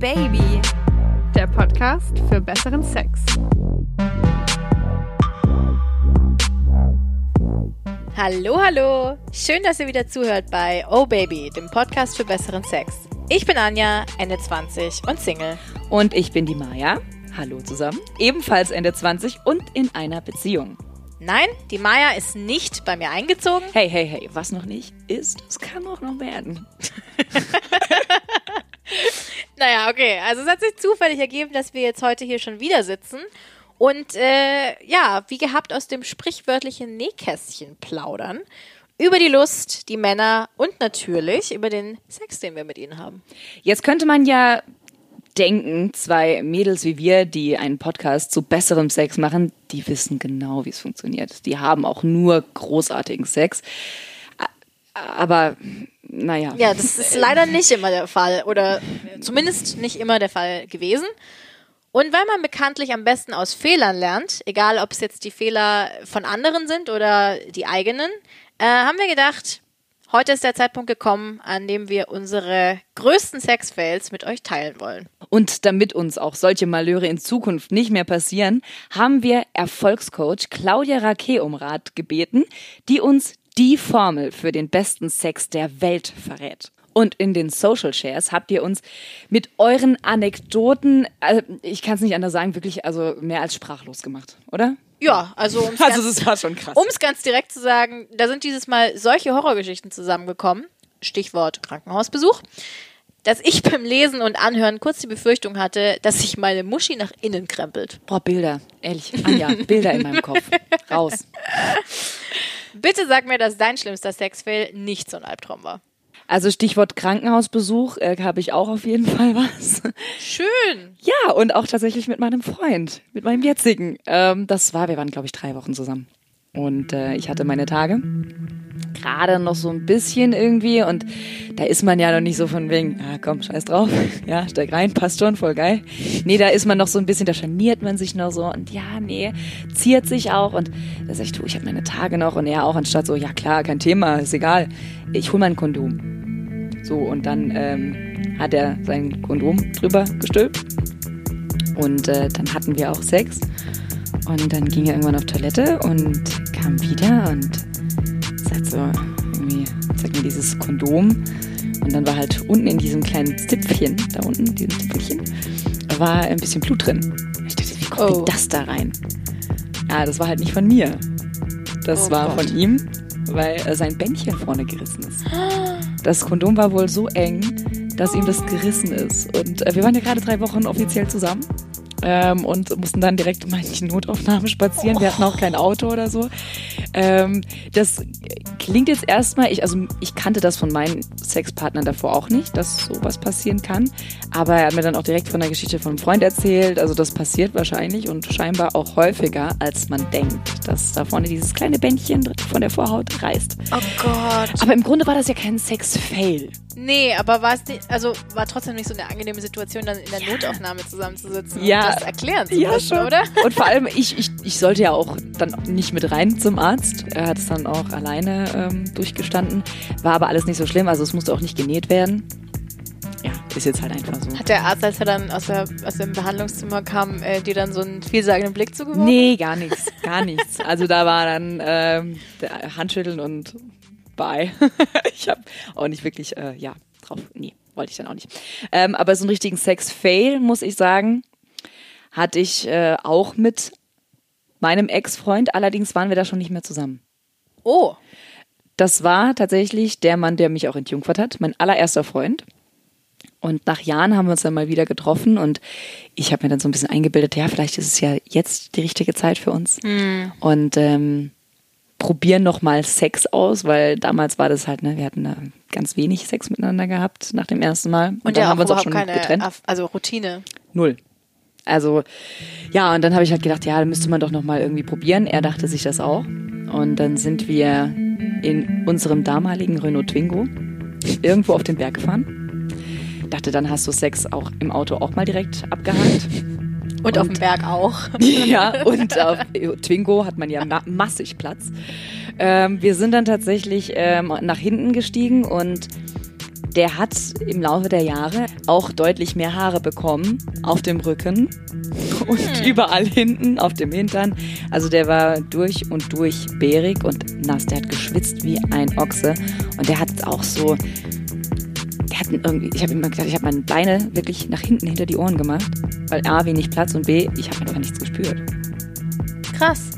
Baby, der Podcast für besseren Sex. Hallo, hallo. Schön, dass ihr wieder zuhört bei Oh Baby, dem Podcast für besseren Sex. Ich bin Anja, Ende 20 und Single. Und ich bin die Maja. Hallo zusammen. Ebenfalls Ende 20 und in einer Beziehung. Nein, die Maja ist nicht bei mir eingezogen. Hey, hey, hey, was noch nicht ist, es kann auch noch werden. naja, okay. Also es hat sich zufällig ergeben, dass wir jetzt heute hier schon wieder sitzen und äh, ja, wie gehabt aus dem sprichwörtlichen Nähkästchen plaudern über die Lust, die Männer und natürlich über den Sex, den wir mit ihnen haben. Jetzt könnte man ja denken, zwei Mädels wie wir, die einen Podcast zu besserem Sex machen, die wissen genau, wie es funktioniert. Die haben auch nur großartigen Sex. Aber naja. Ja, das ist leider nicht immer der Fall oder zumindest nicht immer der Fall gewesen. Und weil man bekanntlich am besten aus Fehlern lernt, egal ob es jetzt die Fehler von anderen sind oder die eigenen, äh, haben wir gedacht, heute ist der Zeitpunkt gekommen, an dem wir unsere größten Sexfails mit euch teilen wollen. Und damit uns auch solche Malheure in Zukunft nicht mehr passieren, haben wir Erfolgscoach Claudia Rake um Rat gebeten, die uns die Formel für den besten Sex der Welt verrät. Und in den Social Shares habt ihr uns mit euren Anekdoten, also ich kann es nicht anders sagen, wirklich also mehr als sprachlos gemacht, oder? Ja, also um's also das war schon krass. Um es ganz direkt zu sagen, da sind dieses Mal solche Horrorgeschichten zusammengekommen. Stichwort Krankenhausbesuch. Dass ich beim Lesen und Anhören kurz die Befürchtung hatte, dass sich meine Muschi nach innen krempelt. Boah, Bilder. Ehrlich. Anja, Bilder in meinem Kopf. Raus. Bitte sag mir, dass dein schlimmster Sexfail nicht so ein Albtraum war. Also Stichwort Krankenhausbesuch äh, habe ich auch auf jeden Fall was. Schön. Ja, und auch tatsächlich mit meinem Freund, mit meinem jetzigen. Ähm, das war, wir waren, glaube ich, drei Wochen zusammen. Und äh, ich hatte meine Tage. Gerade noch so ein bisschen irgendwie. Und da ist man ja noch nicht so von wegen, ah komm, scheiß drauf. Ja, steig rein, passt schon, voll geil. Nee, da ist man noch so ein bisschen, da scharniert man sich noch so. Und ja, nee, ziert sich auch. Und da sag ich, du, ich habe meine Tage noch. Und er auch, anstatt so, ja klar, kein Thema, ist egal. Ich hol mal ein Kondom. So, und dann ähm, hat er sein Kondom drüber gestülpt. Und äh, dann hatten wir auch Sex. Und dann ging er irgendwann auf Toilette und kam wieder und sagt so, irgendwie, zeigt mir dieses Kondom. Und dann war halt unten in diesem kleinen Zipfchen, da unten, diesem Zipfelchen, war ein bisschen Blut drin. Ich dachte, wie kommt oh. das da rein? Ja, das war halt nicht von mir. Das oh war Gott. von ihm, weil äh, sein Bändchen vorne gerissen ist. Das Kondom war wohl so eng, dass ihm das gerissen ist. Und äh, wir waren ja gerade drei Wochen offiziell zusammen ähm, und mussten dann direkt in die Notaufnahme spazieren. Wir hatten auch kein Auto oder so. Ähm, das klingt jetzt erstmal, ich, also ich kannte das von meinen Sexpartnern davor auch nicht, dass sowas passieren kann. Aber er hat mir dann auch direkt von der Geschichte von einem Freund erzählt. Also das passiert wahrscheinlich und scheinbar auch häufiger, als man denkt, dass da vorne dieses kleine Bändchen von der Vorhaut reißt. Oh Gott. Aber im Grunde war das ja kein Sex-Fail. Nee, aber war es nicht, also war trotzdem nicht so eine angenehme Situation, dann in der Notaufnahme zusammenzusitzen ja. und das erklären zu ja, müssen, schon. oder? Und vor allem, ich, ich, ich sollte ja auch dann nicht mit rein zum Arzt. Er hat es dann auch alleine ähm, durchgestanden. War aber alles nicht so schlimm, also es musste auch nicht genäht werden. Ja, ist jetzt halt einfach so. Hat der Arzt, als er dann aus, der, aus dem Behandlungszimmer kam, äh, dir dann so einen vielsagenden Blick zugeworfen? Nee, gar nichts, gar nichts. Also da war dann ähm, Handschütteln und bye. ich habe auch nicht wirklich, äh, ja, drauf. Nee, wollte ich dann auch nicht. Ähm, aber so einen richtigen Sex-Fail, muss ich sagen, hatte ich äh, auch mit meinem Ex-Freund. Allerdings waren wir da schon nicht mehr zusammen. Oh. Das war tatsächlich der Mann, der mich auch entjungfert hat. Mein allererster Freund. Und nach Jahren haben wir uns dann mal wieder getroffen und ich habe mir dann so ein bisschen eingebildet, ja, vielleicht ist es ja jetzt die richtige Zeit für uns. Mhm. Und ähm, probieren nochmal Sex aus, weil damals war das halt, ne, wir hatten da ganz wenig Sex miteinander gehabt nach dem ersten Mal. Und, und dann ja, haben wir uns auch schon keine, getrennt. Also Routine. Null. Also ja, und dann habe ich halt gedacht, ja, da müsste man doch nochmal irgendwie probieren. Er dachte sich das auch. Und dann sind wir in unserem damaligen Renault Twingo irgendwo auf den Berg gefahren. Dachte, dann hast du Sex auch im Auto auch mal direkt abgehakt. Und, und, auf dem Berg auch. Ja, und auf Twingo hat man ja ma massig Platz. Ähm, wir sind dann tatsächlich ähm, nach hinten gestiegen und der hat im Laufe der Jahre auch deutlich mehr Haare bekommen auf dem Rücken und hm. überall hinten auf dem Hintern. Also der war durch und durch bärig und nass. Der hat geschwitzt wie ein Ochse und der hat auch so hat irgendwie, ich habe immer gesagt, ich habe meine Beine wirklich nach hinten hinter die Ohren gemacht, weil A, wenig Platz und B, ich habe einfach nichts gespürt. Krass.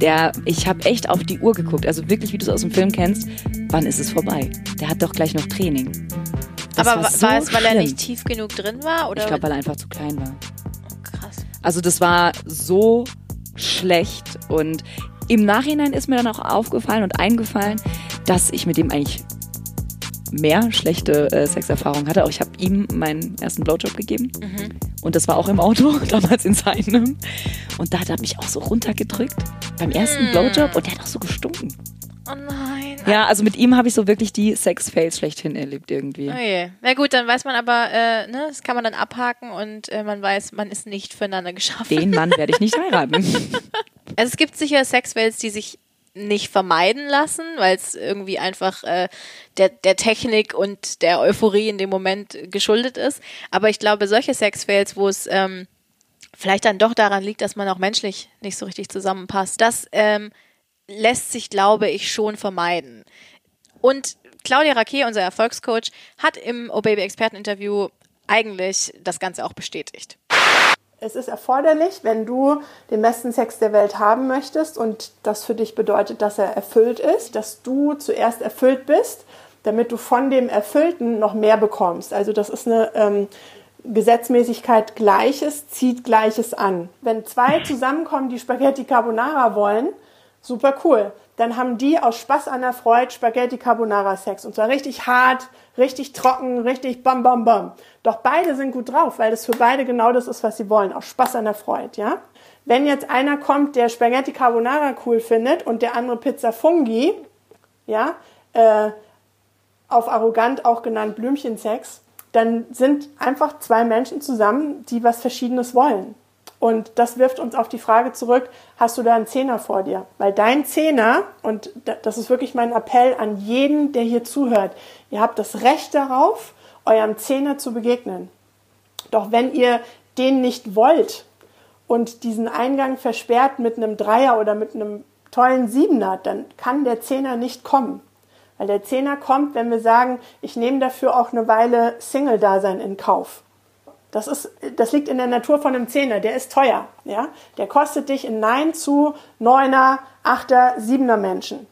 Der, ich habe echt auf die Uhr geguckt, also wirklich, wie du es aus dem Film kennst, wann ist es vorbei? Der hat doch gleich noch Training. Das Aber war, so war es, weil schlimm. er nicht tief genug drin war? Oder? Ich glaube, weil er einfach zu klein war. Oh, krass. Also das war so schlecht und im Nachhinein ist mir dann auch aufgefallen und eingefallen, dass ich mit dem eigentlich mehr schlechte äh, Sexerfahrungen hatte. Auch ich habe ihm meinen ersten Blowjob gegeben. Mhm. Und das war auch im Auto, damals in seinem. Und da hat er mich auch so runtergedrückt beim ersten mm. Blowjob und der hat auch so gestunken. Oh nein. Ja, also mit ihm habe ich so wirklich die Sex-Fails schlechthin erlebt irgendwie. Oh je. Na gut, dann weiß man aber, äh, ne, das kann man dann abhaken und äh, man weiß, man ist nicht füreinander geschaffen. Den Mann werde ich nicht heiraten. also es gibt sicher Sex-Fails, die sich nicht vermeiden lassen, weil es irgendwie einfach äh, der, der Technik und der Euphorie in dem Moment geschuldet ist. Aber ich glaube, solche Sexfails, wo es ähm, vielleicht dann doch daran liegt, dass man auch menschlich nicht so richtig zusammenpasst, das ähm, lässt sich, glaube ich, schon vermeiden. Und Claudia Raquet, unser Erfolgscoach, hat im O Baby Experteninterview eigentlich das Ganze auch bestätigt. Es ist erforderlich, wenn du den besten Sex der Welt haben möchtest und das für dich bedeutet, dass er erfüllt ist, dass du zuerst erfüllt bist, damit du von dem Erfüllten noch mehr bekommst. Also das ist eine ähm, Gesetzmäßigkeit Gleiches zieht Gleiches an. Wenn zwei zusammenkommen, die Spaghetti Carbonara wollen, super cool dann haben die aus Spaß an der Freude Spaghetti Carbonara Sex. Und zwar richtig hart, richtig trocken, richtig bam, bam, bam. Doch beide sind gut drauf, weil das für beide genau das ist, was sie wollen. Aus Spaß an der Freude, ja? Wenn jetzt einer kommt, der Spaghetti Carbonara cool findet und der andere Pizza Fungi, ja, äh, auf arrogant auch genannt Blümchensex, dann sind einfach zwei Menschen zusammen, die was Verschiedenes wollen. Und das wirft uns auf die Frage zurück, hast du da einen Zehner vor dir? Weil dein Zehner, und das ist wirklich mein Appell an jeden, der hier zuhört, ihr habt das Recht darauf, eurem Zehner zu begegnen. Doch wenn ihr den nicht wollt und diesen Eingang versperrt mit einem Dreier oder mit einem tollen Siebener, dann kann der Zehner nicht kommen. Weil der Zehner kommt, wenn wir sagen, ich nehme dafür auch eine Weile Single-Dasein in Kauf. Das, ist, das liegt in der Natur von einem Zehner, der ist teuer. Ja? Der kostet dich in Nein zu Neuner, Achter, Siebener Menschen.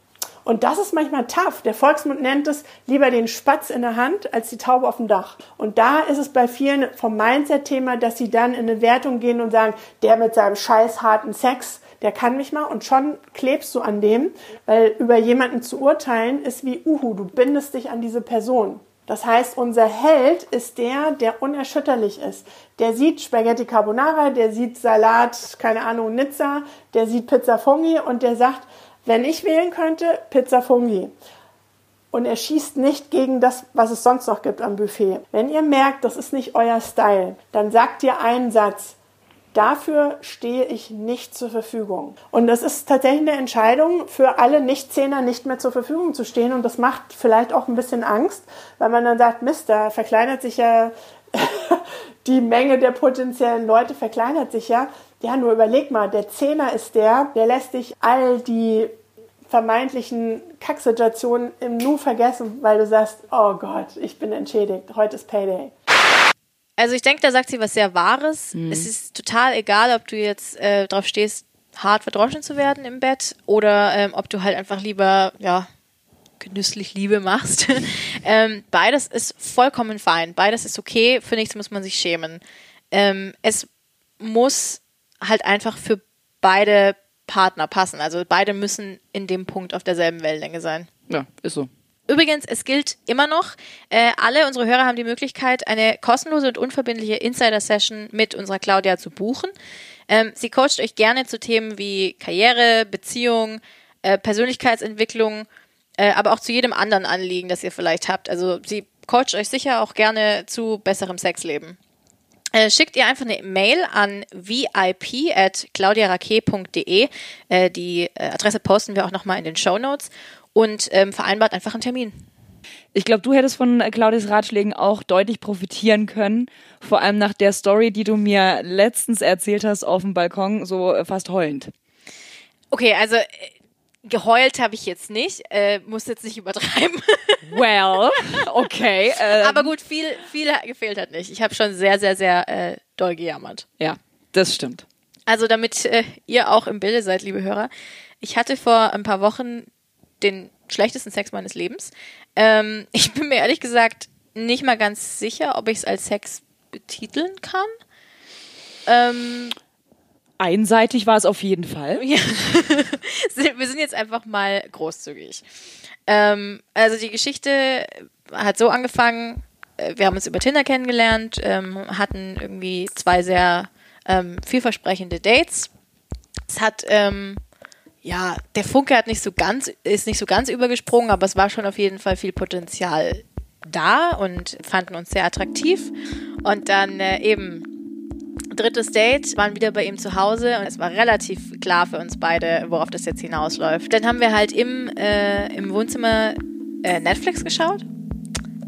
Und das ist manchmal tough. Der Volksmund nennt es lieber den Spatz in der Hand als die Taube auf dem Dach. Und da ist es bei vielen vom Mindset-Thema, dass sie dann in eine Wertung gehen und sagen, der mit seinem scheiß harten Sex, der kann mich mal und schon klebst du an dem, weil über jemanden zu urteilen ist wie Uhu, du bindest dich an diese Person. Das heißt, unser Held ist der, der unerschütterlich ist. Der sieht Spaghetti Carbonara, der sieht Salat, keine Ahnung, Nizza, der sieht Pizza Fungi und der sagt, wenn ich wählen könnte, Pizza Fungi. Und er schießt nicht gegen das, was es sonst noch gibt am Buffet. Wenn ihr merkt, das ist nicht euer Style, dann sagt ihr einen Satz. Dafür stehe ich nicht zur Verfügung. Und das ist tatsächlich eine Entscheidung für alle Nichtzehner nicht mehr zur Verfügung zu stehen. Und das macht vielleicht auch ein bisschen Angst, weil man dann sagt, Mist, da verkleinert sich ja die Menge der potenziellen Leute, verkleinert sich ja. Ja, nur überleg mal, der Zehner ist der, der lässt dich all die vermeintlichen Kacksituationen im Nu vergessen, weil du sagst, oh Gott, ich bin entschädigt, heute ist Payday. Also ich denke, da sagt sie was sehr Wahres. Mhm. Es ist total egal, ob du jetzt äh, drauf stehst, hart verdroschen zu werden im Bett oder ähm, ob du halt einfach lieber, ja, genüsslich Liebe machst. ähm, beides ist vollkommen fein. Beides ist okay. Für nichts muss man sich schämen. Ähm, es muss halt einfach für beide Partner passen. Also beide müssen in dem Punkt auf derselben Wellenlänge sein. Ja, ist so. Übrigens, es gilt immer noch, äh, alle unsere Hörer haben die Möglichkeit, eine kostenlose und unverbindliche Insider-Session mit unserer Claudia zu buchen. Ähm, sie coacht euch gerne zu Themen wie Karriere, Beziehung, äh, Persönlichkeitsentwicklung, äh, aber auch zu jedem anderen Anliegen, das ihr vielleicht habt. Also sie coacht euch sicher auch gerne zu besserem Sexleben. Äh, schickt ihr einfach eine Mail an vip.claudiarake.de. Äh, die äh, Adresse posten wir auch nochmal in den Show Notes und ähm, vereinbart einfach einen Termin. Ich glaube, du hättest von äh, Claudias Ratschlägen auch deutlich profitieren können. Vor allem nach der Story, die du mir letztens erzählt hast auf dem Balkon, so äh, fast heulend. Okay, also äh, geheult habe ich jetzt nicht, äh, muss jetzt nicht übertreiben. Well, okay. Ähm, Aber gut, viel, viel gefehlt hat nicht. Ich habe schon sehr, sehr, sehr äh, doll gejammert. ja, das stimmt. Also damit äh, ihr auch im Bilde seid, liebe Hörer. Ich hatte vor ein paar Wochen den schlechtesten Sex meines Lebens. Ähm, ich bin mir ehrlich gesagt nicht mal ganz sicher, ob ich es als Sex betiteln kann. Ähm, Einseitig war es auf jeden Fall. ja. Wir sind jetzt einfach mal großzügig. Ähm, also die Geschichte hat so angefangen, äh, wir haben uns über Tinder kennengelernt, ähm, hatten irgendwie zwei sehr ähm, vielversprechende Dates. Es hat, ähm, ja, der Funke hat nicht so ganz, ist nicht so ganz übergesprungen, aber es war schon auf jeden Fall viel Potenzial da und fanden uns sehr attraktiv. Und dann äh, eben drittes Date, waren wieder bei ihm zu Hause und es war relativ klar für uns beide, worauf das jetzt hinausläuft. Dann haben wir halt im, äh, im Wohnzimmer äh, Netflix geschaut.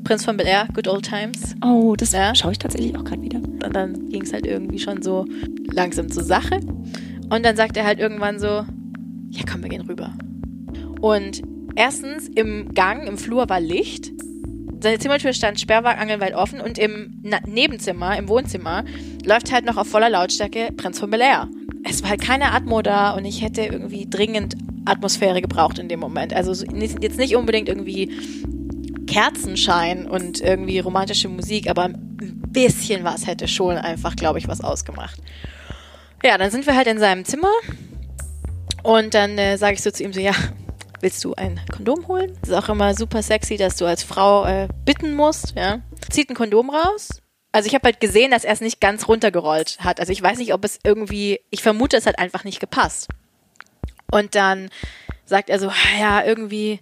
Prinz von Bel Air, Good Old Times. Oh, das Ja. schaue ich tatsächlich auch gerade wieder. Und dann ging es halt irgendwie schon so langsam zur Sache. Und dann sagt er halt irgendwann so, ja komm, wir gehen rüber. Und erstens, im Gang, im Flur war Licht. Seine Zimmertür stand sperrwagenangelweit offen und im Na Nebenzimmer, im Wohnzimmer, läuft halt noch auf voller Lautstärke Prinz von Bel Air. Es war halt keine Atmo da und ich hätte irgendwie dringend Atmosphäre gebraucht in dem Moment. Also jetzt nicht unbedingt irgendwie Kerzenschein und irgendwie romantische Musik, aber ein bisschen was hätte schon einfach, glaube ich, was ausgemacht. Ja, dann sind wir halt in seinem Zimmer und dann äh, sage ich so zu ihm so, ja, willst du ein Kondom holen? Das ist auch immer super sexy, dass du als Frau äh, bitten musst, ja. Zieht ein Kondom raus. Also ich habe halt gesehen, dass er es nicht ganz runtergerollt hat. Also ich weiß nicht, ob es irgendwie, ich vermute, es hat einfach nicht gepasst. Und dann sagt er so, "Ah ja, irgendwie,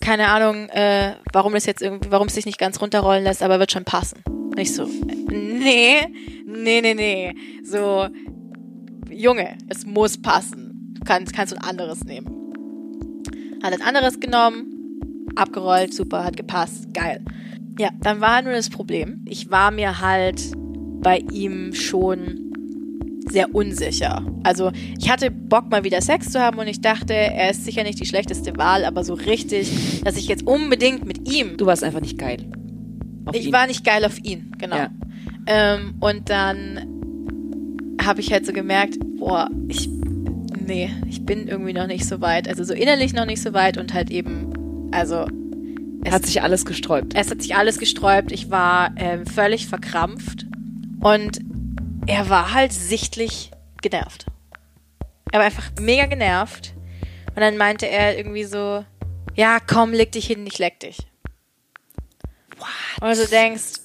keine Ahnung, äh, warum das jetzt irgendwie, warum es sich nicht ganz runterrollen lässt, aber wird schon passen. Ich so, nee, nee, nee, nee. So, Junge, es muss passen. Kannst, kannst du ein anderes nehmen. Hat ein anderes genommen, abgerollt, super, hat gepasst, geil. Ja, dann war nur das Problem. Ich war mir halt bei ihm schon sehr unsicher. Also ich hatte Bock mal wieder Sex zu haben und ich dachte, er ist sicher nicht die schlechteste Wahl, aber so richtig, dass ich jetzt unbedingt mit ihm. Du warst einfach nicht geil. Auf Ich ihn. war nicht geil auf ihn, genau. Ja. Ähm, und dann habe ich halt so gemerkt, boah, ich, nee, ich bin irgendwie noch nicht so weit. Also so innerlich noch nicht so weit und halt eben, also es, Hat sich alles gesträubt. es hat sich alles gesträubt. Ich war ähm, völlig verkrampft und er war halt sichtlich genervt. Er war einfach mega genervt. Und dann meinte er irgendwie so, ja, komm, leg dich hin, ich leck dich. What? Und du denkst,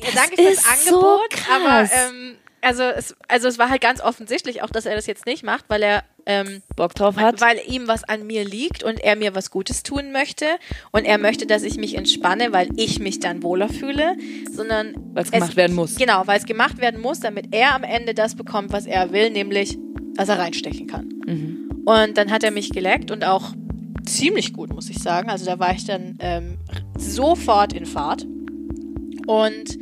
ja, danke fürs so Angebot, krass. aber ähm, also, es, also es war halt ganz offensichtlich auch, dass er das jetzt nicht macht, weil er ähm, Bock drauf hat. weil ihm was an mir liegt und er mir was Gutes tun möchte und er möchte, dass ich mich entspanne, weil ich mich dann wohler fühle, sondern Weil's gemacht werden muss. Genau, weil es gemacht werden muss, damit er am Ende das bekommt, was er will, nämlich, dass er reinstechen kann. Mhm. Und dann hat er mich geleckt und auch ziemlich gut, muss ich sagen. Also da war ich dann ähm, sofort in Fahrt. Und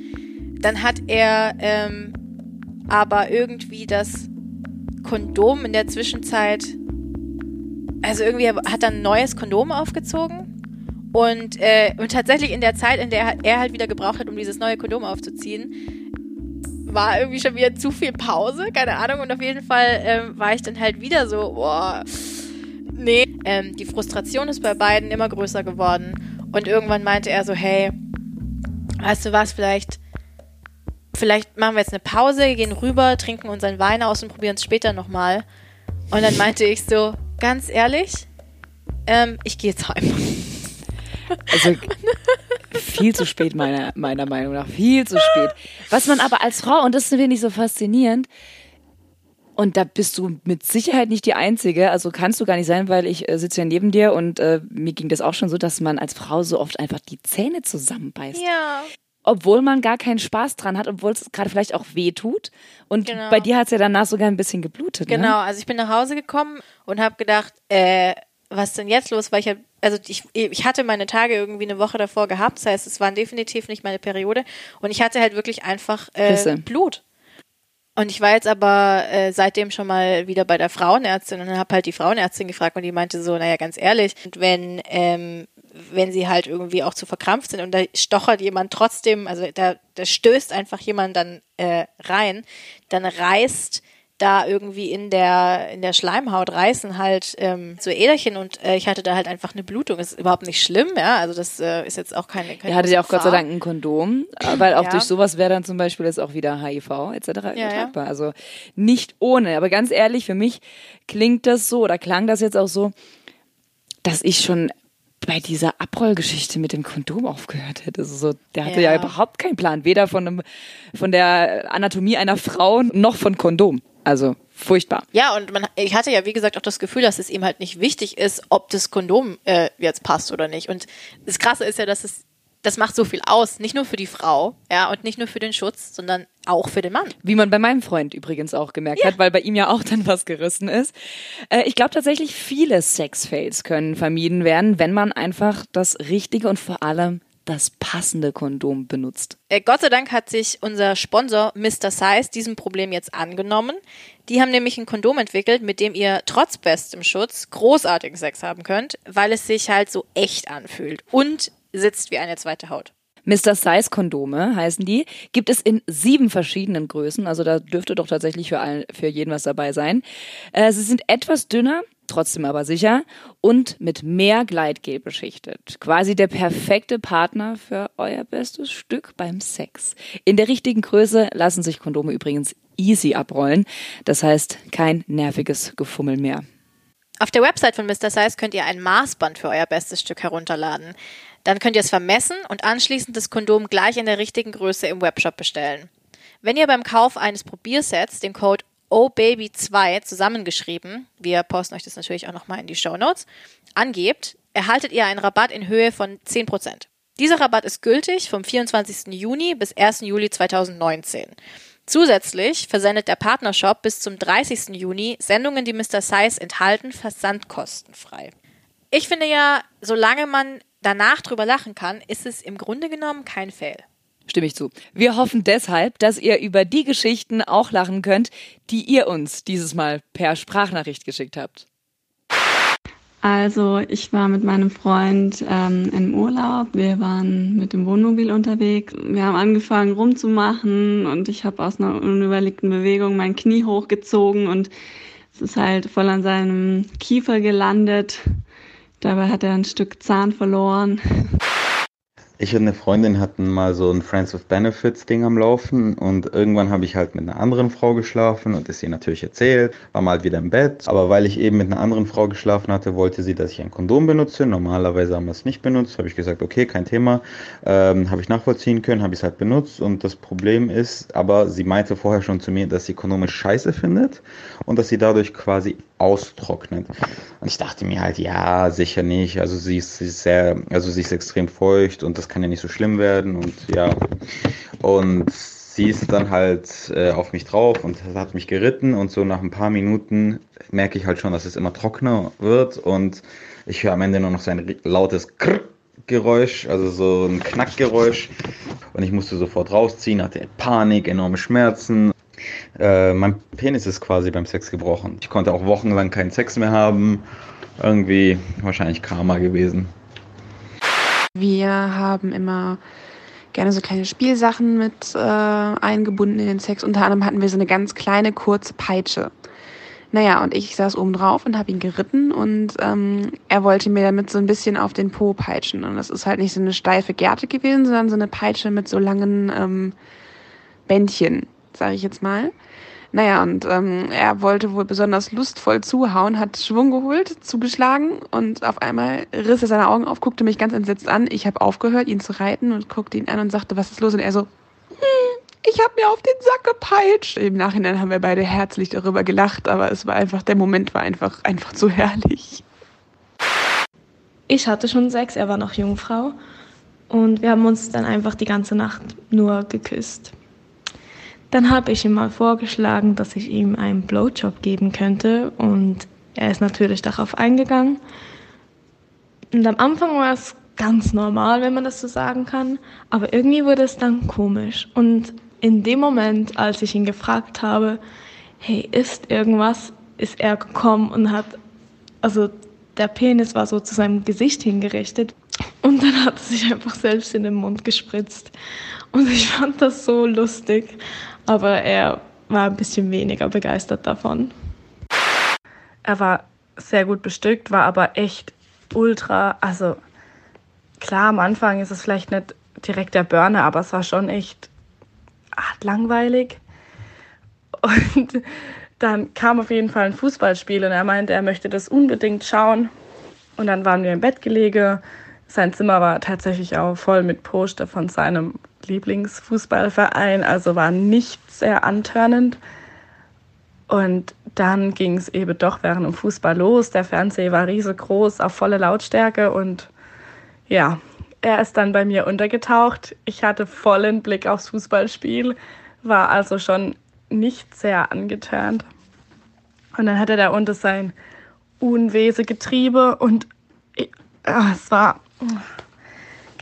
dann hat er ähm, aber irgendwie das Kondom in der Zwischenzeit, also irgendwie er hat dann ein neues Kondom aufgezogen. Und, äh, und tatsächlich in der Zeit, in der er halt wieder gebraucht hat, um dieses neue Kondom aufzuziehen, war irgendwie schon wieder zu viel Pause, keine Ahnung. Und auf jeden Fall ähm, war ich dann halt wieder so, boah, nee. Ähm, die Frustration ist bei beiden immer größer geworden. Und irgendwann meinte er so, hey, weißt du was, vielleicht vielleicht machen wir jetzt eine Pause, gehen rüber, trinken unseren Wein aus und probieren es später nochmal. Und dann meinte ich so, ganz ehrlich, ähm, ich gehe jetzt heim. Also viel zu spät, meiner, meiner Meinung nach. Viel zu spät. Was man aber als Frau, und das finde ich so faszinierend, und da bist du mit Sicherheit nicht die Einzige, also kannst du gar nicht sein, weil ich äh, sitze ja neben dir und äh, mir ging das auch schon so, dass man als Frau so oft einfach die Zähne zusammenbeißt. Ja. Obwohl man gar keinen Spaß dran hat, obwohl es gerade vielleicht auch weh tut. Und Genau. bei dir hat es ja danach sogar ein bisschen geblutet. Genau, Ne? also ich bin nach Hause gekommen und habe gedacht, äh, was denn jetzt los? Weil ich hab, also ich, ich hatte meine Tage irgendwie eine Woche davor gehabt, das heißt, es waren definitiv nicht meine Periode und ich hatte halt wirklich einfach äh, Blut. Und ich war jetzt aber äh, seitdem schon mal wieder bei der Frauenärztin und habe halt die Frauenärztin gefragt und die meinte so, naja, ganz ehrlich, wenn ähm, wenn sie halt irgendwie auch zu verkrampft sind und da stochert jemand trotzdem, also da, da stößt einfach jemand dann äh, rein, dann reißt da irgendwie in der in der Schleimhaut reißen halt ähm, so Äderchen und äh, ich hatte da halt einfach eine Blutung. Das ist überhaupt nicht schlimm, ja. Also das äh, ist jetzt auch keine. keine er hatte ja auch Gott sei Dank ein Kondom, weil auch ja. durch sowas wäre dann zum Beispiel jetzt auch wieder HIV etc. Ja, übertragbar. Ja. Also nicht ohne. Aber ganz ehrlich, für mich klingt das so oder klang das jetzt auch so, dass ich schon bei dieser Abrollgeschichte mit dem Kondom aufgehört hätte. Also so, der hatte ja. ja überhaupt keinen Plan, weder von, einem, von der Anatomie einer Frau noch von Kondom. Also furchtbar. Ja, und man, ich hatte ja, wie gesagt, auch das Gefühl, dass es ihm halt nicht wichtig ist, ob das Kondom äh, jetzt passt oder nicht. Und das Krasse ist ja, dass es das macht so viel aus, nicht nur für die Frau, ja, und nicht nur für den Schutz, sondern auch für den Mann. Wie man bei meinem Freund übrigens auch gemerkt ja. hat, weil bei ihm ja auch dann was gerissen ist. Äh, ich glaube tatsächlich, viele Sexfails können vermieden werden, wenn man einfach das richtige und vor allem das passende Kondom benutzt. Äh, Gott sei Dank hat sich unser Sponsor Mr. Size diesem Problem jetzt angenommen. Die haben nämlich ein Kondom entwickelt, mit dem ihr trotz bestem Schutz großartigen Sex haben könnt, weil es sich halt so echt anfühlt und sitzt wie eine zweite Haut. Mr. Size Kondome heißen die. Gibt es in sieben verschiedenen Größen. Also da dürfte doch tatsächlich für, allen, für jeden was dabei sein. Äh, sie sind etwas dünner, trotzdem aber sicher und mit mehr Gleitgel beschichtet. Quasi der perfekte Partner für euer bestes Stück beim Sex. In der richtigen Größe lassen sich Kondome übrigens easy abrollen. Das heißt, kein nerviges Gefummel mehr. Auf der Website von Mr. Size könnt ihr ein Maßband für euer bestes Stück herunterladen. Dann könnt ihr es vermessen und anschließend das Kondom gleich in der richtigen Größe im Webshop bestellen. Wenn ihr beim Kauf eines Probiersets den Code OBABY2 zusammengeschrieben, wir posten euch das natürlich auch nochmal in die Show Notes, angebt, erhaltet ihr einen Rabatt in Höhe von 10%. Dieser Rabatt ist gültig vom 24. Juni bis 1. Juli 2019. Zusätzlich versendet der Partnershop bis zum 30. Juni Sendungen, die Mr. Size enthalten, versandkostenfrei. Ich finde ja, solange man danach drüber lachen kann, ist es im Grunde genommen kein Fail. Stimme ich zu. Wir hoffen deshalb, dass ihr über die Geschichten auch lachen könnt, die ihr uns dieses Mal per Sprachnachricht geschickt habt. Also ich war mit meinem Freund ähm, im Urlaub. Wir waren mit dem Wohnmobil unterwegs. Wir haben angefangen rumzumachen und ich habe aus einer unüberlegten Bewegung mein Knie hochgezogen und es ist halt voll an seinem Kiefer gelandet. Dabei hat er ein Stück Zahn verloren. Ich und eine Freundin hatten mal so ein Friends with Benefits Ding am Laufen und irgendwann habe ich halt mit einer anderen Frau geschlafen und das ihr natürlich erzählt, war mal wieder im Bett. Aber weil ich eben mit einer anderen Frau geschlafen hatte, wollte sie, dass ich ein Kondom benutze. Normalerweise haben wir es nicht benutzt. Habe ich gesagt, okay, kein Thema. Ähm, habe ich nachvollziehen können, habe ich es halt benutzt und das Problem ist, aber sie meinte vorher schon zu mir, dass sie Kondome scheiße findet und dass sie dadurch quasi austrocknet. Und ich dachte mir halt, ja, sicher nicht. Also sie ist, sie ist sehr, also sie ist extrem feucht und das kann ja nicht so schlimm werden und ja. Und sie ist dann halt äh, auf mich drauf und hat mich geritten und so nach ein paar Minuten merke ich halt schon, dass es immer trockener wird und ich höre am Ende nur noch so ein lautes Krrr Geräusch, also so ein Knackgeräusch. Und ich musste sofort rausziehen, hatte Panik, enorme Schmerzen. Äh, mein Penis ist quasi beim Sex gebrochen. Ich konnte auch wochenlang keinen Sex mehr haben. Irgendwie wahrscheinlich Karma gewesen. Wir haben immer gerne so kleine Spielsachen mit äh, eingebunden in den Sex. Unter anderem hatten wir so eine ganz kleine, kurze Peitsche. Naja, und ich saß oben drauf und habe ihn geritten und ähm, er wollte mir damit so ein bisschen auf den Po peitschen. Und das ist halt nicht so eine steife Gerte gewesen, sondern so eine Peitsche mit so langen ähm, Bändchen, sage ich jetzt mal. Naja, und ähm, er wollte wohl besonders lustvoll zuhauen, hat Schwung geholt, zugeschlagen und auf einmal riss er seine Augen auf, guckte mich ganz entsetzt an. Ich habe aufgehört, ihn zu reiten und guckte ihn an und sagte, was ist los? Und er so, hm, ich habe mir auf den Sack gepeitscht. Im Nachhinein haben wir beide herzlich darüber gelacht, aber es war einfach, der Moment war einfach, einfach zu herrlich. Ich hatte schon Sex, er war noch Jungfrau und wir haben uns dann einfach die ganze Nacht nur geküsst. Dann habe ich ihm mal vorgeschlagen, dass ich ihm einen Blowjob geben könnte und er ist natürlich darauf eingegangen. Und am Anfang war es ganz normal, wenn man das so sagen kann, aber irgendwie wurde es dann komisch. Und in dem Moment, als ich ihn gefragt habe, hey, ist irgendwas, ist er gekommen und hat, also der Penis war so zu seinem Gesicht hingerichtet und dann hat er sich einfach selbst in den Mund gespritzt. Und ich fand das so lustig, aber er war ein bisschen weniger begeistert davon. Er war sehr gut bestückt, war aber echt ultra, also klar, am Anfang ist es vielleicht nicht direkt der Burner, aber es war schon echt ach, langweilig. Und dann kam auf jeden Fall ein Fußballspiel und er meinte, er möchte das unbedingt schauen. Und dann waren wir im Bett gelegen. Sein Zimmer war tatsächlich auch voll mit Poster von seinem Lieblingsfußballverein, also war nicht sehr antörnend. Und dann ging es eben doch während dem Fußball los. Der Fernseher war riesengroß, auf volle Lautstärke und ja, er ist dann bei mir untergetaucht. Ich hatte vollen Blick aufs Fußballspiel, war also schon nicht sehr angeturnt. Und dann hatte er da unten sein Unwesegetriebe und ich, ah, es war.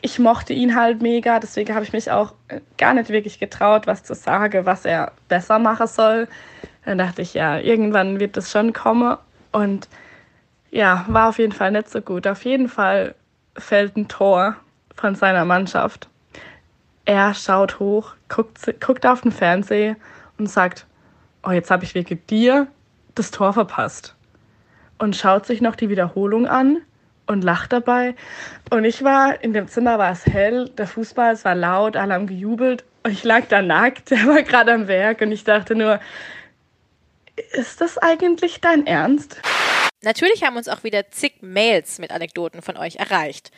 Ich mochte ihn halt mega, deswegen habe ich mich auch gar nicht wirklich getraut, was zu sagen, was er besser machen soll. Dann dachte ich, ja, irgendwann wird das schon kommen. Und ja, war auf jeden Fall nicht so gut. Auf jeden Fall fällt ein Tor von seiner Mannschaft. Er schaut hoch, guckt, guckt auf den Fernseher und sagt, oh, jetzt habe ich wegen dir das Tor verpasst. Und schaut sich noch die Wiederholung an und lacht dabei. Und ich war, in dem Zimmer war es hell, der Fußball, es war laut, alle haben gejubelt. Und ich lag da nackt, der war gerade am Werk und ich dachte nur, ist das eigentlich dein Ernst? Natürlich haben uns auch wieder zig Mails mit Anekdoten von euch erreicht.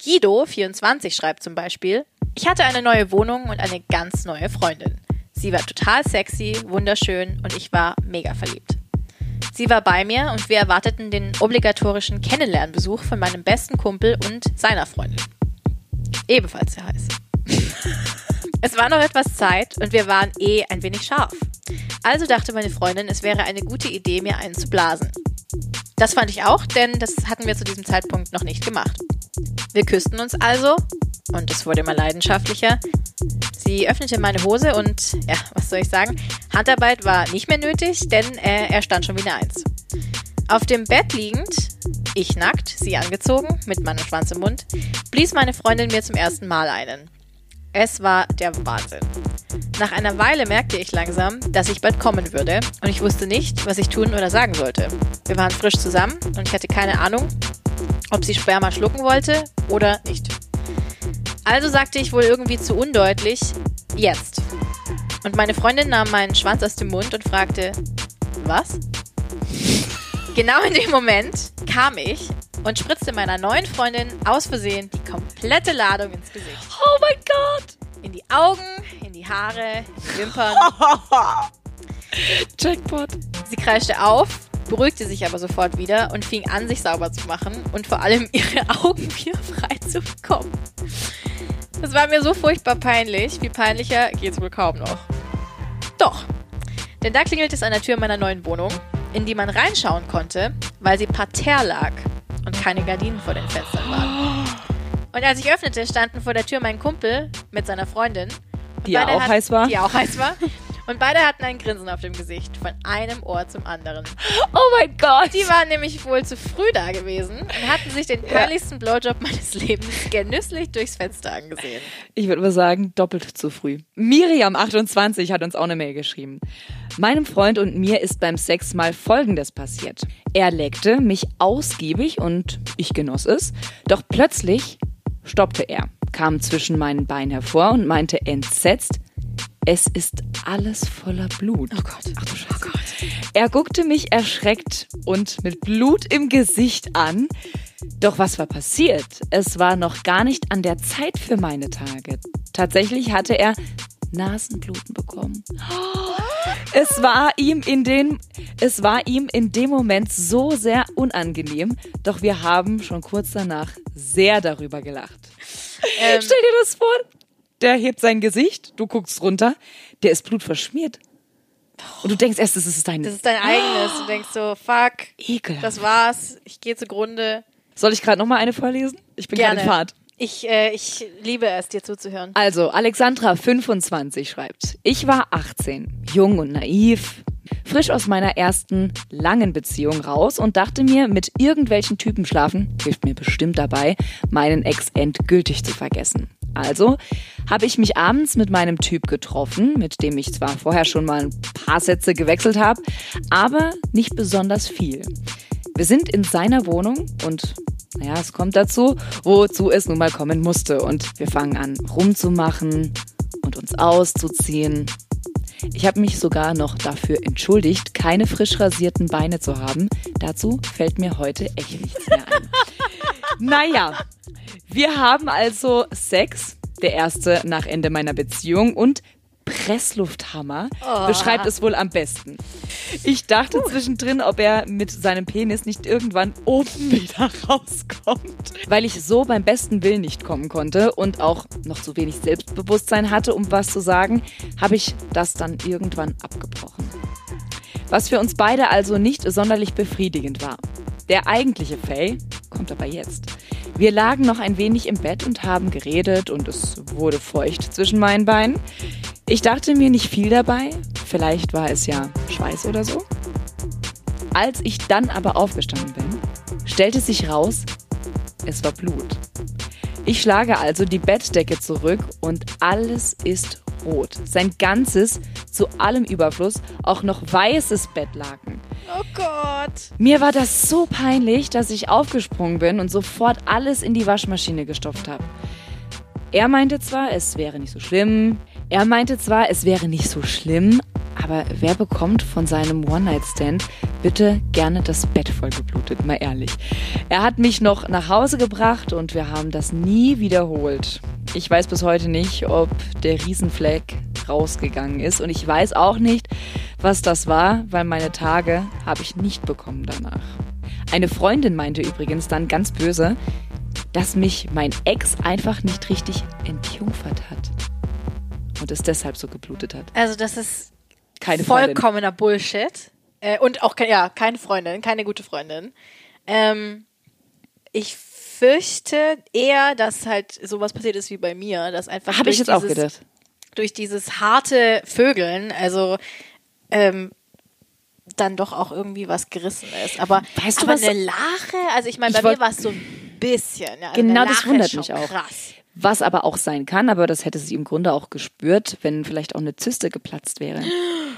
Guido24 schreibt zum Beispiel, ich hatte eine neue Wohnung und eine ganz neue Freundin. Sie war total sexy, wunderschön und ich war mega verliebt. Sie war bei mir und wir erwarteten den obligatorischen Kennenlernbesuch von meinem besten Kumpel und seiner Freundin. Ebenfalls sehr heiß. es war noch etwas Zeit und wir waren eh ein wenig scharf. Also dachte meine Freundin, es wäre eine gute Idee, mir einen zu blasen. Das fand ich auch, denn das hatten wir zu diesem Zeitpunkt noch nicht gemacht. Wir küssten uns also und es wurde immer leidenschaftlicher. Sie öffnete meine Hose und, ja, was soll ich sagen, Handarbeit war nicht mehr nötig, denn äh, er stand schon wie eine Eins. Auf dem Bett liegend, ich nackt, sie angezogen, mit meinem Schwanz im Mund, blies meine Freundin mir zum ersten Mal einen. Es war der Wahnsinn. Nach einer Weile merkte ich langsam, dass ich bald kommen würde und ich wusste nicht, was ich tun oder sagen sollte. Wir waren frisch zusammen und ich hatte keine Ahnung, ob sie Sperma schlucken wollte oder nicht. Also sagte ich wohl irgendwie zu undeutlich, jetzt. Und meine Freundin nahm meinen Schwanz aus dem Mund und fragte, was? Genau in dem Moment kam ich und spritzte meiner neuen Freundin aus Versehen die komplette Ladung ins Gesicht. Oh mein Gott! In die Augen, in die Haare, in die Wimpern. Jackpot. Sie kreischte auf, beruhigte sich aber sofort wieder und fing an, sich sauber zu machen und vor allem ihre Augen wieder frei zu bekommen. Das war mir so furchtbar peinlich. Wie peinlicher geht's wohl kaum noch. Doch. Denn da klingelt es an der Tür meiner neuen Wohnung, in die man reinschauen konnte, weil sie parterre lag und keine Gardinen vor den Fenstern waren. Und als ich öffnete, standen vor der Tür mein Kumpel mit seiner Freundin. Die ja auch hat, heiß war. Die auch heiß war. Und beide hatten ein Grinsen auf dem Gesicht, von einem Ohr zum anderen. Oh mein Gott! Die waren nämlich wohl zu früh da gewesen und hatten sich den peinlichsten Blowjob meines Lebens genüsslich durchs Fenster angesehen. Ich würde mal sagen, doppelt zu früh. Miriam28 hat uns auch eine Mail geschrieben. Meinem Freund und mir ist beim Sex mal Folgendes passiert. Er leckte mich ausgiebig und ich genoss es, doch plötzlich stoppte er, kam zwischen meinen Beinen hervor und meinte entsetzt, es ist alles voller Blut. Oh Gott. Ach du Scheiße. Oh Gott. Er guckte mich erschreckt und mit Blut im Gesicht an. Doch was war passiert? Es war noch gar nicht an der Zeit für meine Tage. Tatsächlich hatte er Nasenbluten bekommen. Es war ihm in den, es war ihm in dem Moment so sehr unangenehm, doch wir haben schon kurz danach sehr darüber gelacht. Ähm, Stell dir das vor, der hebt sein Gesicht, du guckst runter, der ist blutverschmiert. Und du denkst erst, das ist dein. Das ist dein eigenes. Du denkst so, fuck. Ekelhaft. Das war's. Ich gehe zugrunde. Soll ich gerade noch mal eine vorlesen? Ich bin gerade in Fahrt. Ich, äh, ich liebe es, dir zuzuhören. Also, Alexandra 25 schreibt, ich war 18, jung und naiv, frisch aus meiner ersten langen Beziehung raus und dachte mir, mit irgendwelchen Typen schlafen hilft mir bestimmt dabei, meinen Ex endgültig zu vergessen. Also habe ich mich abends mit meinem Typ getroffen, mit dem ich zwar vorher schon mal ein paar Sätze gewechselt habe, aber nicht besonders viel. Wir sind in seiner Wohnung und naja, es kommt dazu, wozu es nun mal kommen musste. Und wir fangen an rumzumachen und uns auszuziehen. Ich habe mich sogar noch dafür entschuldigt, keine frisch rasierten Beine zu haben. Dazu fällt mir heute echt nichts mehr ein. naja, wir haben also Sex, der erste nach Ende meiner Beziehung und Presslufthammer beschreibt es wohl am besten. Ich dachte zwischendrin, ob er mit seinem Penis nicht irgendwann oben wieder rauskommt. Weil ich so beim besten Willen nicht kommen konnte und auch noch zu wenig Selbstbewusstsein hatte, um was zu sagen, habe ich das dann irgendwann abgebrochen. Was für uns beide also nicht sonderlich befriedigend war. Der eigentliche Fail kommt aber jetzt. Wir lagen noch ein wenig im Bett und haben geredet und es wurde feucht zwischen meinen Beinen. Ich dachte mir nicht viel dabei, vielleicht war es ja Schweiß oder so. Als ich dann aber aufgestanden bin, stellte sich raus, es war Blut. Ich schlage also die Bettdecke zurück und alles ist rot. Sein ganzes, zu allem Überfluss, auch noch weißes Bettlaken. Oh Gott. Mir war das so peinlich, dass ich aufgesprungen bin und sofort alles in die Waschmaschine gestopft habe. Er meinte zwar, es wäre nicht so schlimm. Er meinte zwar, es wäre nicht so schlimm, aber wer bekommt von seinem One-Night-Stand bitte gerne das Bett vollgeblutet, mal ehrlich. Er hat mich noch nach Hause gebracht und wir haben das nie wiederholt. Ich weiß bis heute nicht, ob der Riesenfleck rausgegangen ist und ich weiß auch nicht, was das war, weil meine Tage habe ich nicht bekommen danach. Eine Freundin meinte übrigens dann ganz böse, dass mich mein Ex einfach nicht richtig entjungfert hat und es deshalb so geblutet hat. Also das ist Keine Freundin. vollkommener Bullshit. Äh, und auch, ja, keine Freundin, keine gute Freundin. Ähm, ich fürchte eher, dass halt sowas passiert ist wie bei mir, dass einfach Habe ich durch jetzt auch dieses- gedacht. durch dieses harte Vögeln, also ähm, dann doch auch irgendwie was gerissen ist. Aber, Weißt du, aber was- eine Lache, also ich meine, bei mir war es so ein bisschen. Ja, also Genau, das wundert mich auch. Krass. Was aber auch sein kann, aber das hätte sie im Grunde auch gespürt, wenn vielleicht auch eine Zyste geplatzt wäre.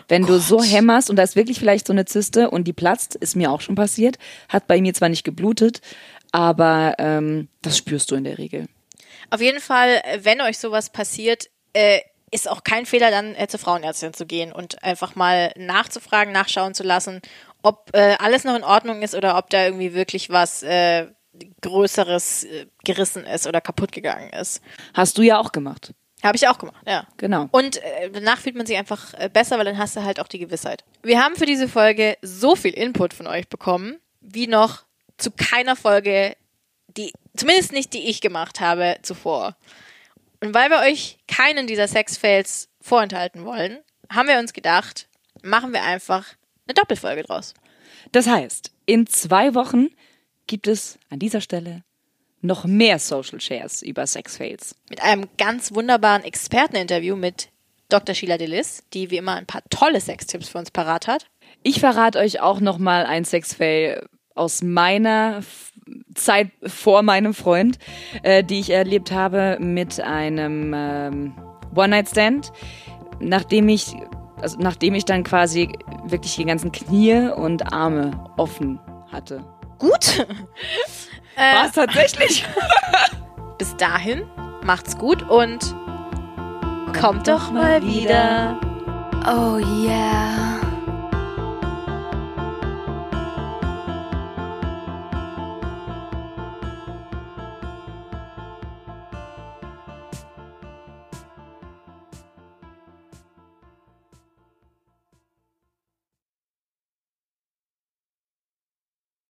Wenn du so hämmerst und da ist wirklich vielleicht so eine Zyste und die platzt, ist mir auch schon passiert, hat bei mir zwar nicht geblutet, aber ähm, das spürst du in der Regel. Auf jeden Fall, wenn euch sowas passiert, äh, ist auch kein Fehler, dann äh, zur Frauenärztin zu gehen und einfach mal nachzufragen, nachschauen zu lassen, ob äh, alles noch in Ordnung ist oder ob da irgendwie wirklich was äh, Größeres äh, gerissen ist oder kaputt gegangen ist. Hast du ja auch gemacht. Habe ich auch gemacht, ja. Genau. Und äh, danach fühlt man sich einfach äh, besser, weil dann hast du halt auch die Gewissheit. Wir haben für diese Folge so viel Input von euch bekommen, wie noch zu keiner Folge, die, zumindest nicht die ich gemacht habe zuvor. Und weil wir euch keinen dieser Sex-Fails vorenthalten wollen, haben wir uns gedacht, machen wir einfach eine Doppelfolge draus. Das heißt, in zwei Wochen gibt es an dieser Stelle noch mehr Social Shares über Sexfails. Mit einem ganz wunderbaren Experteninterview mit Dr. Sheila Delis, die wie immer ein paar tolle Sextipps für uns parat hat. Ich verrate euch auch noch mal ein Sexfail aus meiner Zeit vor meinem Freund, äh, die ich erlebt habe mit einem ähm, One-Night-Stand, nachdem ich, also nachdem ich dann quasi wirklich die ganzen Knie und Arme offen hatte. Gut. War es tatsächlich? Bis dahin, macht's gut und kommt doch mal wieder. Oh yeah.